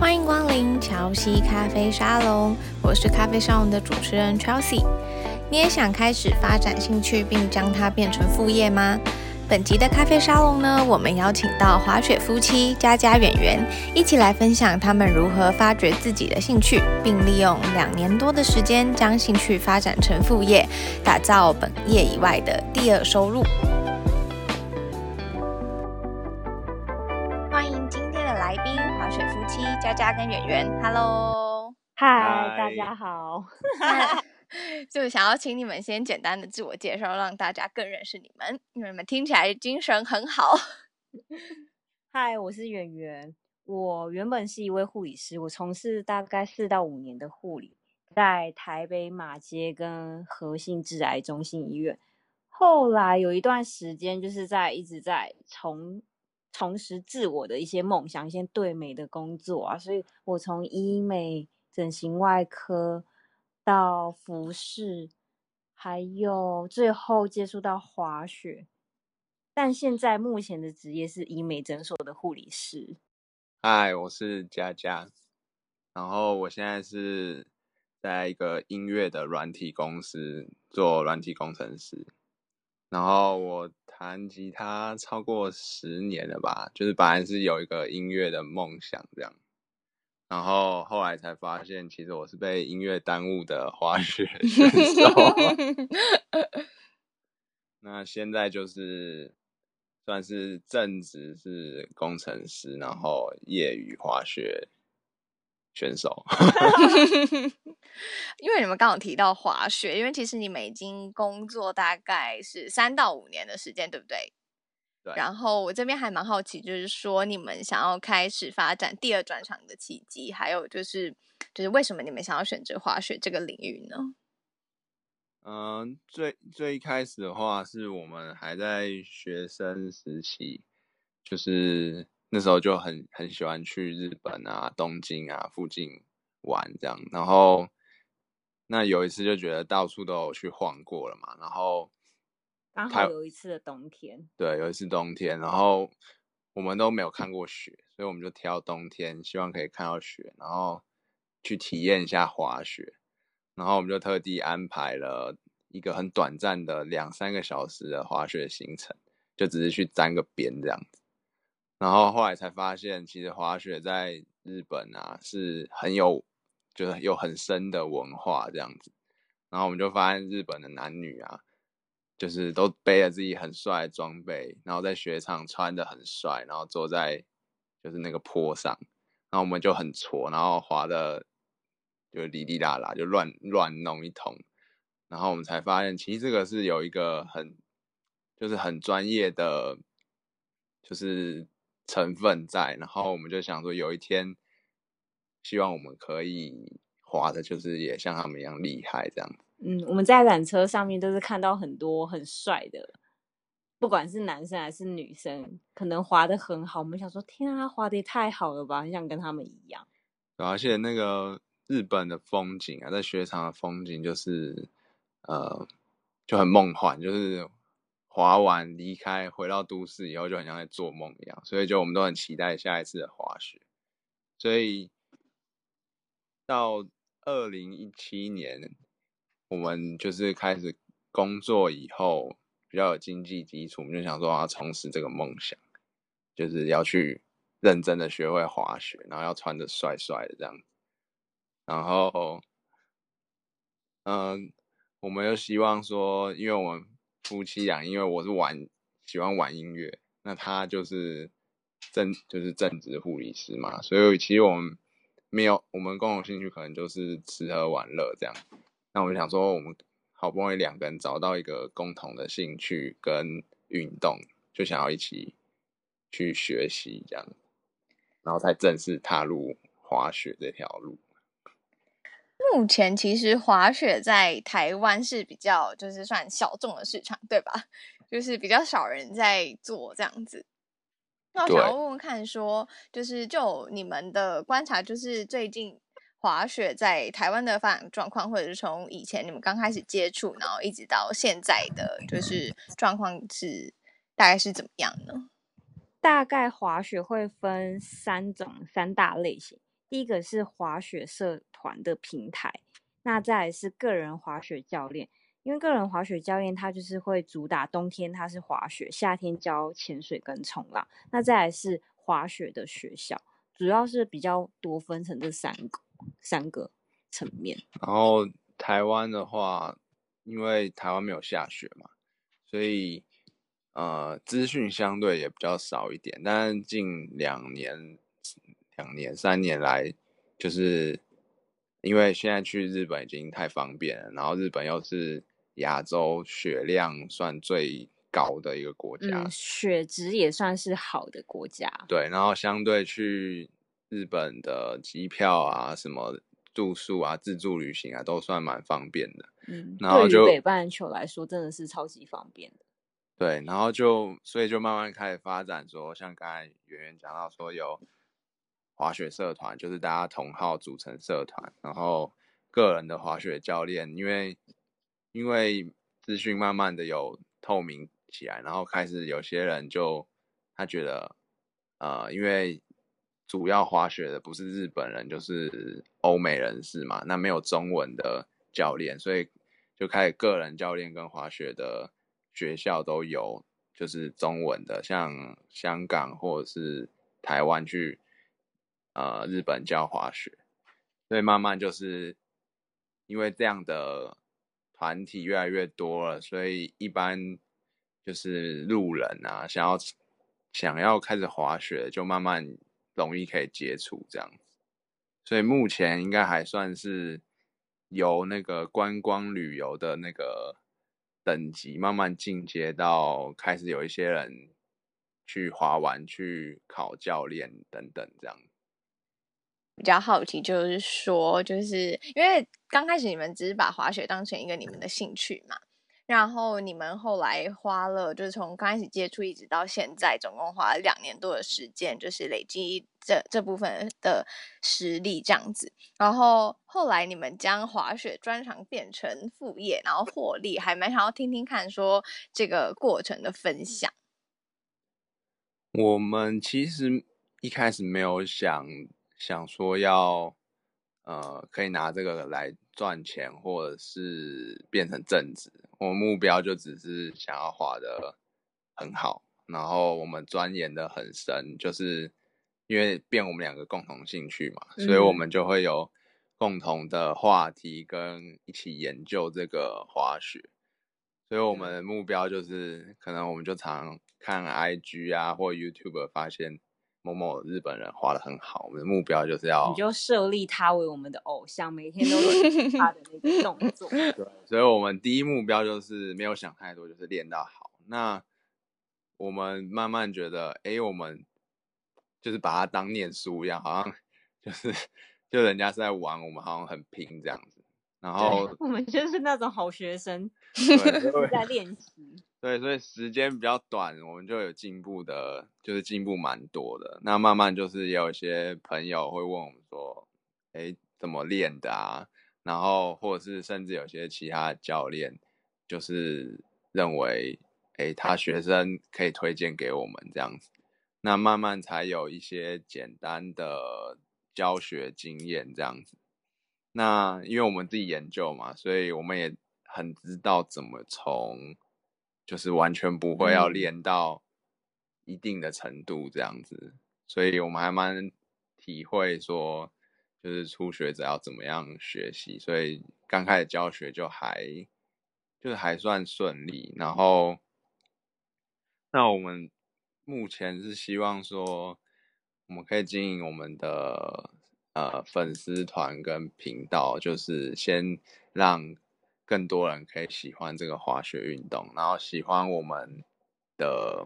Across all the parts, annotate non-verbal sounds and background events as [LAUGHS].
欢迎光临乔西咖啡沙龙，我是咖啡沙龙的主持人 Chelsea。你也想开始发展兴趣，并将它变成副业吗？本集的咖啡沙龙呢，我们邀请到滑雪夫妻佳佳远远，一起来分享他们如何发掘自己的兴趣，并利用两年多的时间将兴趣发展成副业，打造本业以外的第二收入。跟远远。Hello，嗨，Hi, 大家好。[LAUGHS] [LAUGHS] 就想要请你们先简单的自我介绍，让大家更认识你们，因为你们听起来精神很好。[LAUGHS] 嗨，我是圆圆，我原本是一位护理师，我从事大概四到五年的护理，在台北马街跟和信致癌中心医院。后来有一段时间，就是在一直在重重拾自我的一些梦想，一些对美的工作啊，所以我从医美、整形外科。到服饰，还有最后接触到滑雪，但现在目前的职业是医美诊所的护理师。嗨，我是佳佳，然后我现在是在一个音乐的软体公司做软体工程师，然后我弹吉他超过十年了吧，就是本来是有一个音乐的梦想这样。然后后来才发现，其实我是被音乐耽误的滑雪 [LAUGHS] 选手。那现在就是算是正职是工程师，然后业余滑雪选手。[LAUGHS] 因为你们刚刚提到滑雪，因为其实你们已经工作大概是三到五年的时间，对不对？对，然后我这边还蛮好奇，就是说你们想要开始发展第二专场的契机，还有就是就是为什么你们想要选择滑雪这个领域呢？嗯、呃，最最一开始的话，是我们还在学生时期，就是那时候就很很喜欢去日本啊、东京啊附近玩这样，然后那有一次就觉得到处都有去晃过了嘛，然后。刚好有一次的冬天，对，有一次冬天，然后我们都没有看过雪，所以我们就挑冬天，希望可以看到雪，然后去体验一下滑雪。然后我们就特地安排了一个很短暂的两三个小时的滑雪行程，就只是去沾个边这样子。然后后来才发现，其实滑雪在日本啊是很有，就是有很深的文化这样子。然后我们就发现日本的男女啊。就是都背着自己很帅的装备，然后在雪场穿得很帅，然后坐在就是那个坡上，然后我们就很挫，然后滑的就哩哩啦啦，就乱乱弄一通，然后我们才发现，其实这个是有一个很就是很专业的，就是成分在，然后我们就想说，有一天希望我们可以滑的，就是也像他们一样厉害这样。嗯，我们在缆车上面都是看到很多很帅的，不管是男生还是女生，可能滑的很好。我们想说，天啊，滑的也太好了吧，很想跟他们一样。而且那个日本的风景啊，在雪场的风景就是，呃，就很梦幻，就是滑完离开回到都市以后，就很像在做梦一样。所以就我们都很期待下一次的滑雪。所以到二零一七年。我们就是开始工作以后比较有经济基础，我们就想说要从事这个梦想，就是要去认真的学会滑雪，然后要穿的帅帅的这样子。然后，嗯，我们又希望说，因为我们夫妻俩，因为我是玩喜欢玩音乐，那他就是正就是正职护理师嘛，所以其实我们没有我们共同兴趣，可能就是吃喝玩乐这样。那我就想说，我们好不容易两个人找到一个共同的兴趣跟运动，就想要一起去学习这样，然后才正式踏入滑雪这条路。目前其实滑雪在台湾是比较就是算小众的市场，对吧？就是比较少人在做这样子。那我想要问问看说，说就是就你们的观察，就是最近。滑雪在台湾的发展状况，或者是从以前你们刚开始接触，然后一直到现在的就是状况是大概是怎么样呢？大概滑雪会分三种三大类型，第一个是滑雪社团的平台，那再来是个人滑雪教练。因为个人滑雪教练他就是会主打冬天他是滑雪，夏天教潜水跟冲浪。那再来是滑雪的学校，主要是比较多分成这三个三个层面。然后台湾的话，因为台湾没有下雪嘛，所以呃资讯相对也比较少一点。但近两年、两年、三年来，就是因为现在去日本已经太方便了，然后日本又是。亚洲血量算最高的一个国家，嗯，雪质也算是好的国家。对，然后相对去日本的机票啊、什么住宿啊、自助旅行啊，都算蛮方便的。嗯，然后就北半球来说，真的是超级方便的。对，然后就所以就慢慢开始发展说，说像刚才圆圆讲到说有滑雪社团，就是大家同好组成社团，然后个人的滑雪教练，因为。因为资讯慢慢的有透明起来，然后开始有些人就他觉得，呃，因为主要滑雪的不是日本人就是欧美人士嘛，那没有中文的教练，所以就开始个人教练跟滑雪的学校都有，就是中文的，像香港或者是台湾去，呃，日本教滑雪，所以慢慢就是因为这样的。团体越来越多了，所以一般就是路人啊，想要想要开始滑雪，就慢慢容易可以接触这样子。所以目前应该还算是由那个观光旅游的那个等级，慢慢进阶到开始有一些人去滑完，去考教练等等这样。比较好奇，就是说，就是因为刚开始你们只是把滑雪当成一个你们的兴趣嘛，然后你们后来花了，就是从刚开始接触一直到现在，总共花了两年多的时间，就是累积这这部分的实力这样子。然后后来你们将滑雪专长变成副业，然后获利，还蛮想要听听看说这个过程的分享。我们其实一开始没有想。想说要，呃，可以拿这个来赚钱，或者是变成正职。我们目标就只是想要滑的很好，然后我们钻研的很深，就是因为变我们两个共同兴趣嘛，所以我们就会有共同的话题跟一起研究这个滑雪。所以我们的目标就是，可能我们就常看 IG 啊或 YouTube 发现。某某日本人画的很好，我们的目标就是要，你就设立他为我们的偶像，每天都有他的那个动作。[LAUGHS] 对，所以我们第一目标就是没有想太多，就是练到好。那我们慢慢觉得，哎、欸，我们就是把它当念书一样，好像 [LAUGHS] 就是就人家是在玩，我们好像很拼这样子。然后我们就是那种好学生，对 [LAUGHS] 在练习。对，所以时间比较短，我们就有进步的，就是进步蛮多的。那慢慢就是也有一些朋友会问我们说，哎，怎么练的啊？然后或者是甚至有些其他教练，就是认为，哎，他学生可以推荐给我们这样子。那慢慢才有一些简单的教学经验这样子。那因为我们自己研究嘛，所以我们也很知道怎么从。就是完全不会要练到一定的程度这样子，嗯、所以我们还蛮体会说，就是初学者要怎么样学习，所以刚开始教学就还就是还算顺利。然后，那我们目前是希望说，我们可以经营我们的呃粉丝团跟频道，就是先让。更多人可以喜欢这个滑雪运动，然后喜欢我们的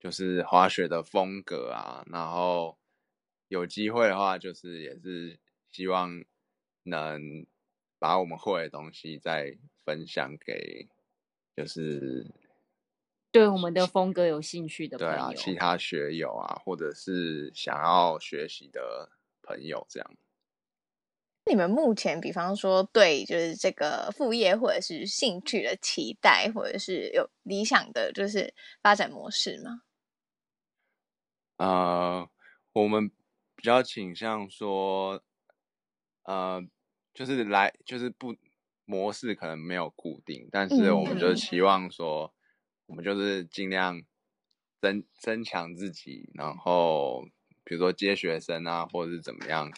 就是滑雪的风格啊，然后有机会的话，就是也是希望能把我们会的东西再分享给，就是对我们的风格有兴趣的朋友，对啊，其他学友啊，或者是想要学习的朋友这样。你们目前，比方说对就是这个副业或者是兴趣的期待，或者是有理想的就是发展模式吗？呃，我们比较倾向说，呃，就是来就是不模式可能没有固定，但是我们就期望说，我们就是尽量增增强自己，然后比如说接学生啊，或者是怎么样，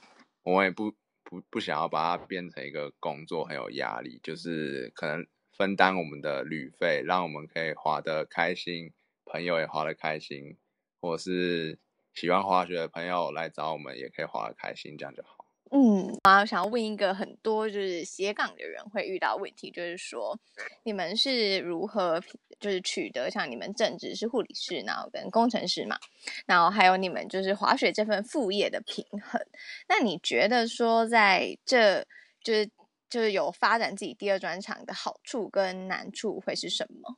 我也不不不想要把它变成一个工作很有压力，就是可能分担我们的旅费，让我们可以滑得开心，朋友也滑得开心，或是。喜欢滑雪的朋友来找我们，也可以滑得开心，这样就好。嗯，啊，我想要问一个很多就是斜杠的人会遇到问题，就是说你们是如何就是取得像你们正职是护理师，然后跟工程师嘛，然后还有你们就是滑雪这份副业的平衡。那你觉得说在这就是就是有发展自己第二专长的好处跟难处会是什么？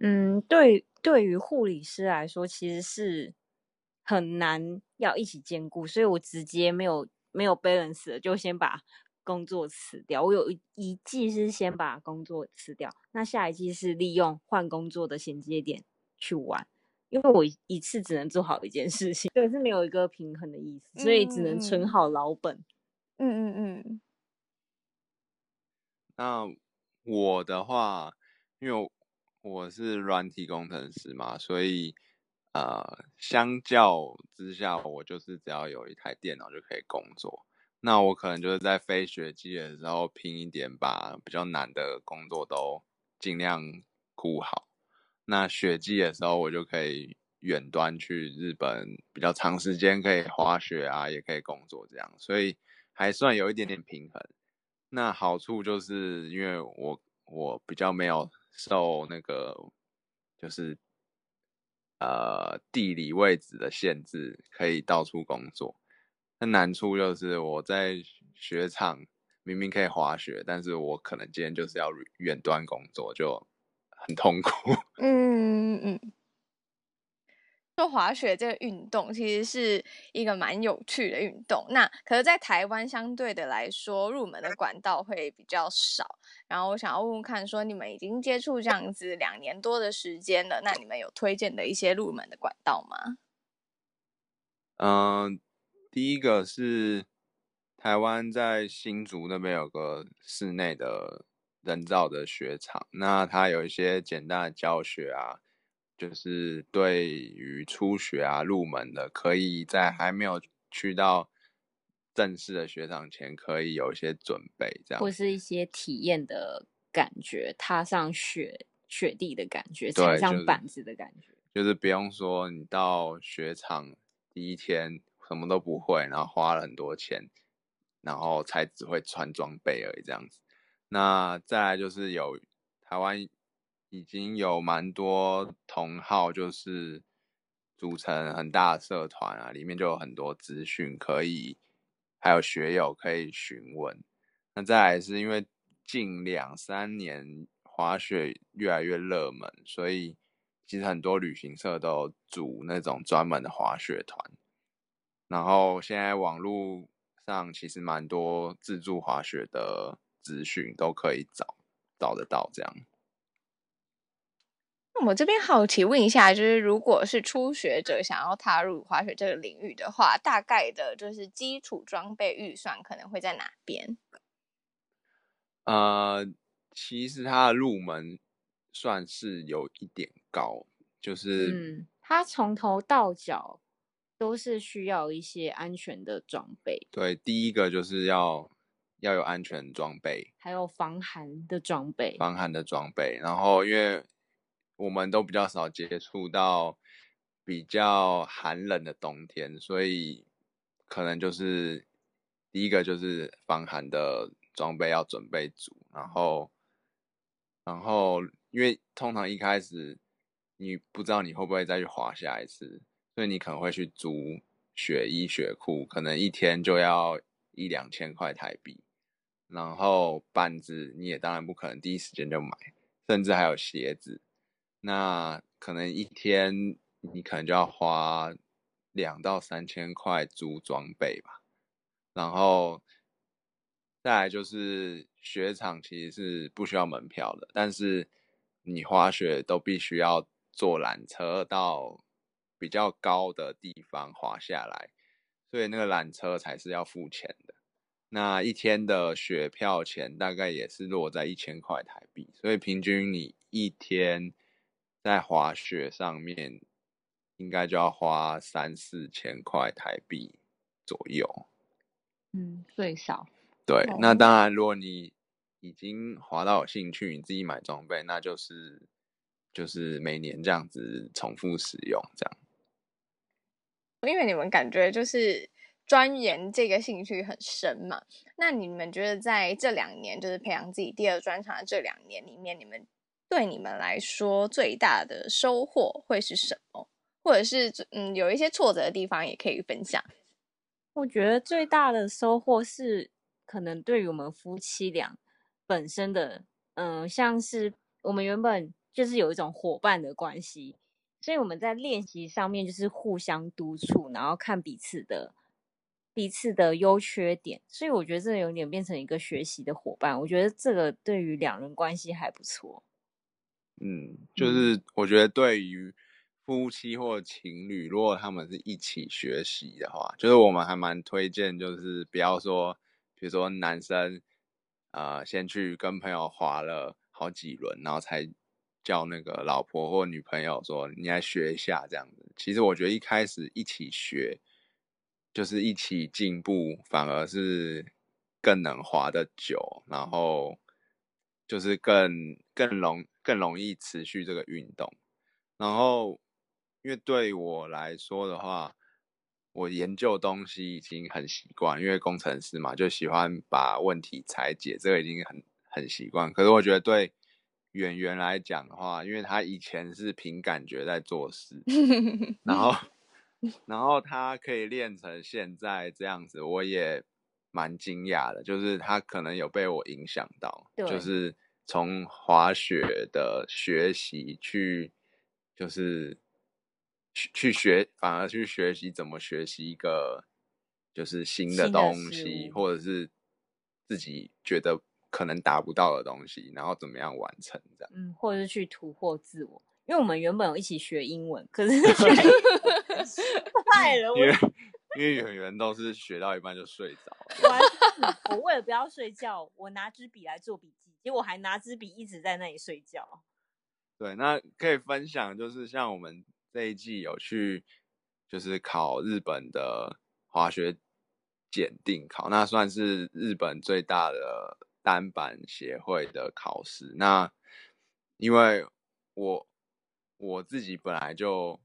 嗯，对，对于护理师来说，其实是。很难要一起兼顾，所以我直接没有没有 balance 了，就先把工作辞掉。我有一季是先把工作辞掉，那下一季是利用换工作的衔接点去玩，因为我一次只能做好一件事情，[LAUGHS] 对，是没有一个平衡的意思，所以只能存好老本。嗯嗯嗯。那我的话，因为我是软体工程师嘛，所以。呃，相较之下，我就是只要有一台电脑就可以工作。那我可能就是在非雪季的时候拼一点，把比较难的工作都尽量顾好。那雪季的时候，我就可以远端去日本，比较长时间可以滑雪啊，也可以工作这样，所以还算有一点点平衡。那好处就是因为我我比较没有受那个就是。呃，地理位置的限制可以到处工作，那难处就是我在雪场明明可以滑雪，但是我可能今天就是要远端工作，就很痛苦。嗯 [LAUGHS] 嗯嗯。说滑雪这个运动其实是一个蛮有趣的运动，那可是，在台湾相对的来说，入门的管道会比较少。然后我想要问问看，说你们已经接触这样子两年多的时间了，那你们有推荐的一些入门的管道吗？嗯、第一个是台湾在新竹那边有个室内的人造的雪场，那它有一些简单的教学啊。就是对于初学啊入门的，可以在还没有去到正式的雪场前，可以有一些准备，这样，或是一些体验的感觉，踏上雪雪地的感觉，踩上板子的感觉，就是，就是不用说你到雪场第一天什么都不会，然后花了很多钱，然后才只会穿装备而已这样子。那再来就是有台湾。已经有蛮多同好，就是组成很大的社团啊，里面就有很多资讯可以，还有学友可以询问。那再来是因为近两三年滑雪越来越热门，所以其实很多旅行社都有组那种专门的滑雪团。然后现在网络上其实蛮多自助滑雪的资讯都可以找找得到，这样。我这边好奇问一下，就是如果是初学者想要踏入滑雪这个领域的话，大概的就是基础装备预算可能会在哪边？呃，其实它的入门算是有一点高，就是嗯，它从头到脚都是需要一些安全的装备。对，第一个就是要要有安全装备，还有防寒的装备，防寒的装备，然后因为。我们都比较少接触到比较寒冷的冬天，所以可能就是第一个就是防寒的装备要准备足，然后，然后因为通常一开始你不知道你会不会再去滑下一次，所以你可能会去租雪衣雪裤，可能一天就要一两千块台币，然后板子你也当然不可能第一时间就买，甚至还有鞋子。那可能一天你可能就要花两到三千块租装备吧，然后再来就是雪场其实是不需要门票的，但是你滑雪都必须要坐缆车到比较高的地方滑下来，所以那个缆车才是要付钱的。那一天的雪票钱大概也是落在一千块台币，所以平均你一天在滑雪上面，应该就要花三四千块台币左右。嗯，最少。对，那当然，如果你已经滑到有兴趣，你自己买装备，那就是就是每年这样子重复使用这样。因为你们感觉就是。钻研这个兴趣很深嘛？那你们觉得在这两年，就是培养自己第二专长的这两年里面，你们对你们来说最大的收获会是什么？或者是嗯，有一些挫折的地方也可以分享。我觉得最大的收获是，可能对于我们夫妻俩本身的，嗯、像是我们原本就是有一种伙伴的关系，所以我们在练习上面就是互相督促，然后看彼此的。彼此的优缺点，所以我觉得这有点变成一个学习的伙伴。我觉得这个对于两人关系还不错。嗯，就是我觉得对于夫妻或情侣，如果他们是一起学习的话，就是我们还蛮推荐，就是不要说，比如说男生呃先去跟朋友滑了好几轮，然后才叫那个老婆或女朋友说你来学一下这样子。其实我觉得一开始一起学。就是一起进步，反而是更能滑的久，然后就是更更容更容易持续这个运动。然后，因为对我来说的话，我研究东西已经很习惯，因为工程师嘛，就喜欢把问题拆解，这个已经很很习惯。可是我觉得对演员来讲的话，因为他以前是凭感觉在做事，[LAUGHS] 然后。然后他可以练成现在这样子，我也蛮惊讶的。就是他可能有被我影响到，就是从滑雪的学习去，就是去去学，反而去学习怎么学习一个就是新的东西，或者是自己觉得可能达不到的东西，然后怎么样完成这样。嗯，或者是去突破自我。因为我们原本有一起学英文，可是 [LAUGHS] 学 [LAUGHS] 坏了。因为因为演员都是学到一半就睡着了。我为了不要睡觉，我拿支笔来做笔记，结果还拿支笔一直在那里睡觉。对，那可以分享，就是像我们这一季有去，就是考日本的滑雪检定考，那算是日本最大的单板协会的考试。那因为我。我自己本来就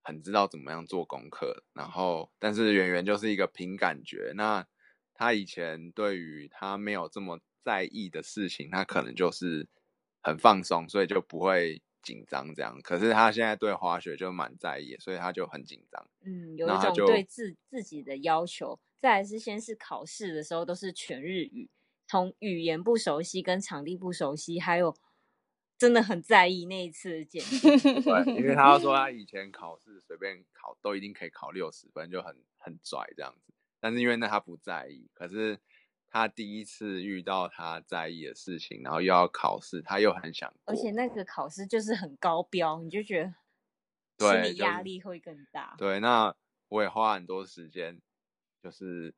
很知道怎么样做功课，然后但是圆圆就是一个凭感觉。那他以前对于他没有这么在意的事情，他可能就是很放松，所以就不会紧张这样。可是他现在对滑雪就蛮在意，所以他就很紧张。嗯，有一种对自自己的要求。再来是先是考试的时候都是全日语，从语言不熟悉跟场地不熟悉，还有。真的很在意那一次的检定，对，因为他说他以前考试随便考都一定可以考六十分，就很很拽这样子。但是因为那他不在意，可是他第一次遇到他在意的事情，然后又要考试，他又很想。而且那个考试就是很高标，你就觉得 [LAUGHS] 心理压力会更大。对，对，那我也花很多时间，就是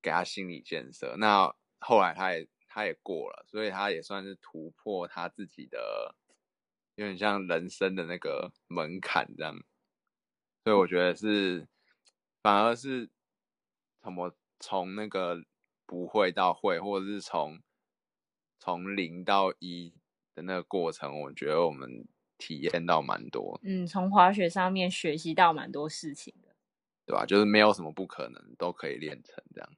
给他心理建设。那后来他也。他也过了，所以他也算是突破他自己的，有点像人生的那个门槛这样。所以我觉得是，反而是怎么从那个不会到会，或者是从从零到一的那个过程，我觉得我们体验到蛮多。嗯，从滑雪上面学习到蛮多事情的，对吧？就是没有什么不可能，都可以练成这样。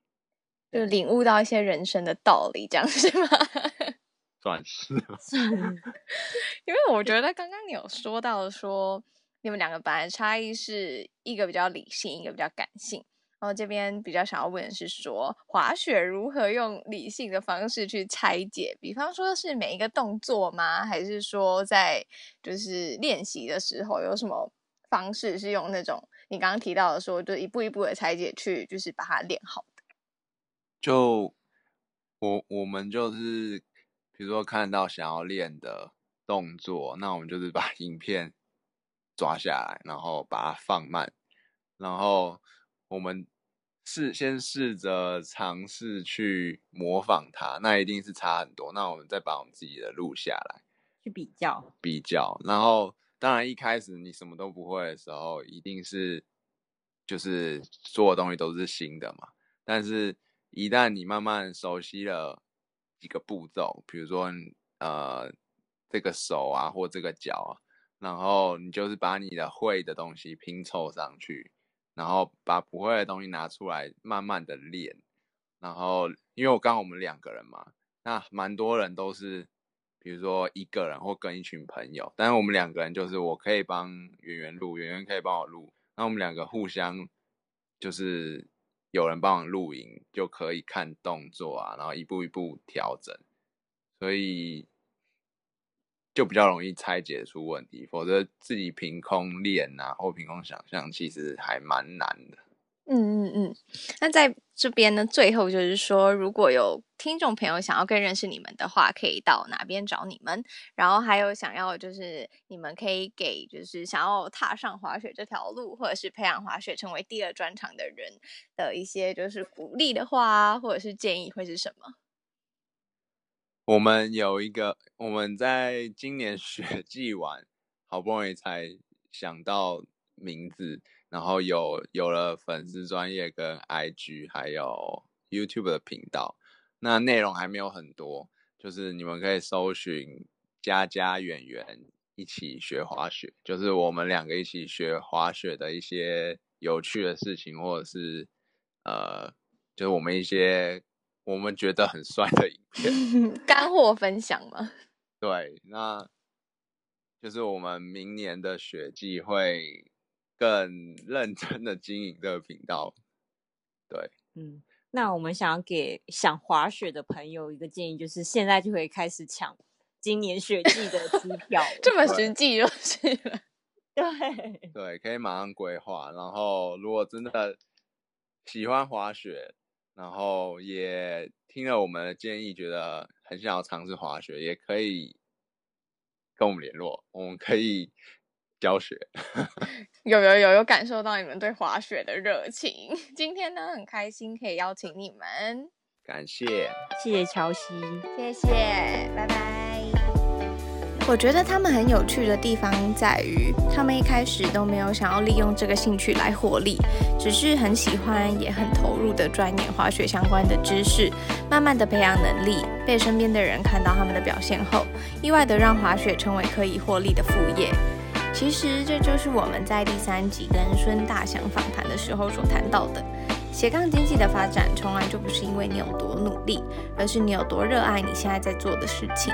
就领悟到一些人生的道理，这样是吗？[LAUGHS] [LAUGHS] 算是，[LAUGHS] 因为我觉得刚刚你有说到说，你们两个本来差异是一个比较理性，一个比较感性。然后这边比较想要问的是说，滑雪如何用理性的方式去拆解？比方说是每一个动作吗？还是说在就是练习的时候有什么方式是用那种你刚刚提到的说，就一步一步的拆解去，就是把它练好？就我我们就是，比如说看到想要练的动作，那我们就是把影片抓下来，然后把它放慢，然后我们试先试着尝试去模仿他，那一定是差很多。那我们再把我们自己的录下来，去比较比较。然后，当然一开始你什么都不会的时候，一定是就是做的东西都是新的嘛。但是，一旦你慢慢熟悉了几个步骤，比如说呃这个手啊或这个脚啊，然后你就是把你的会的东西拼凑上去。然后把不会的东西拿出来，慢慢的练。然后，因为我刚好我们两个人嘛，那蛮多人都是，比如说一个人或跟一群朋友。但是我们两个人就是，我可以帮圆圆录，圆圆可以帮我录。那我们两个互相就是有人帮我录影，就可以看动作啊，然后一步一步调整。所以。就比较容易拆解出问题，否则自己凭空练啊，或凭空想象，其实还蛮难的。嗯嗯嗯。那在这边呢，最后就是说，如果有听众朋友想要更认识你们的话，可以到哪边找你们？然后还有想要就是你们可以给就是想要踏上滑雪这条路，或者是培养滑雪成为第二专长的人的一些就是鼓励的话，或者是建议会是什么？我们有一个，我们在今年雪季完，好不容易才想到名字，然后有有了粉丝专业跟 IG，还有 YouTube 的频道。那内容还没有很多，就是你们可以搜寻“佳佳圆圆一起学滑雪”，就是我们两个一起学滑雪的一些有趣的事情，或者是呃，就是我们一些。我们觉得很帅的影片，[LAUGHS] 干货分享吗？对，那就是我们明年的雪季会更认真的经营这个频道。对，嗯，那我们想要给想滑雪的朋友一个建议，就是现在就可以开始抢今年雪季的 [LAUGHS] 机票，这么实际就是 [LAUGHS] 了。对对，可以马上规划。然后，如果真的喜欢滑雪，然后也听了我们的建议，觉得很想要尝试滑雪，也可以跟我们联络，我们可以教学。[LAUGHS] 有有有有感受到你们对滑雪的热情，[LAUGHS] 今天呢很开心可以邀请你们，感谢，谢谢乔西，谢谢，拜拜。我觉得他们很有趣的地方在于，他们一开始都没有想要利用这个兴趣来获利，只是很喜欢也很投入的钻研滑雪相关的知识，慢慢的培养能力，被身边的人看到他们的表现后，意外的让滑雪成为可以获利的副业。其实这就是我们在第三集跟孙大祥访谈的时候所谈到的，斜杠经济的发展从来就不是因为你有多努力，而是你有多热爱你现在在做的事情。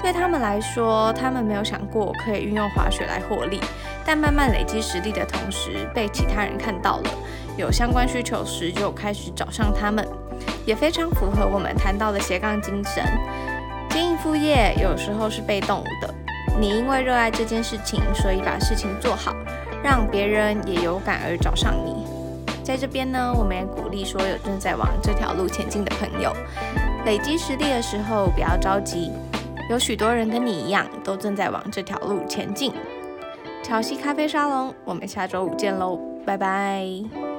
对他们来说，他们没有想过可以运用滑雪来获利，但慢慢累积实力的同时，被其他人看到了，有相关需求时就开始找上他们，也非常符合我们谈到的斜杠精神。经营副业有时候是被动的，你因为热爱这件事情，所以把事情做好，让别人也有感而找上你。在这边呢，我们也鼓励所有正在往这条路前进的朋友，累积实力的时候不要着急。有许多人跟你一样，都正在往这条路前进。乔西咖啡沙龙，我们下周五见喽，拜拜。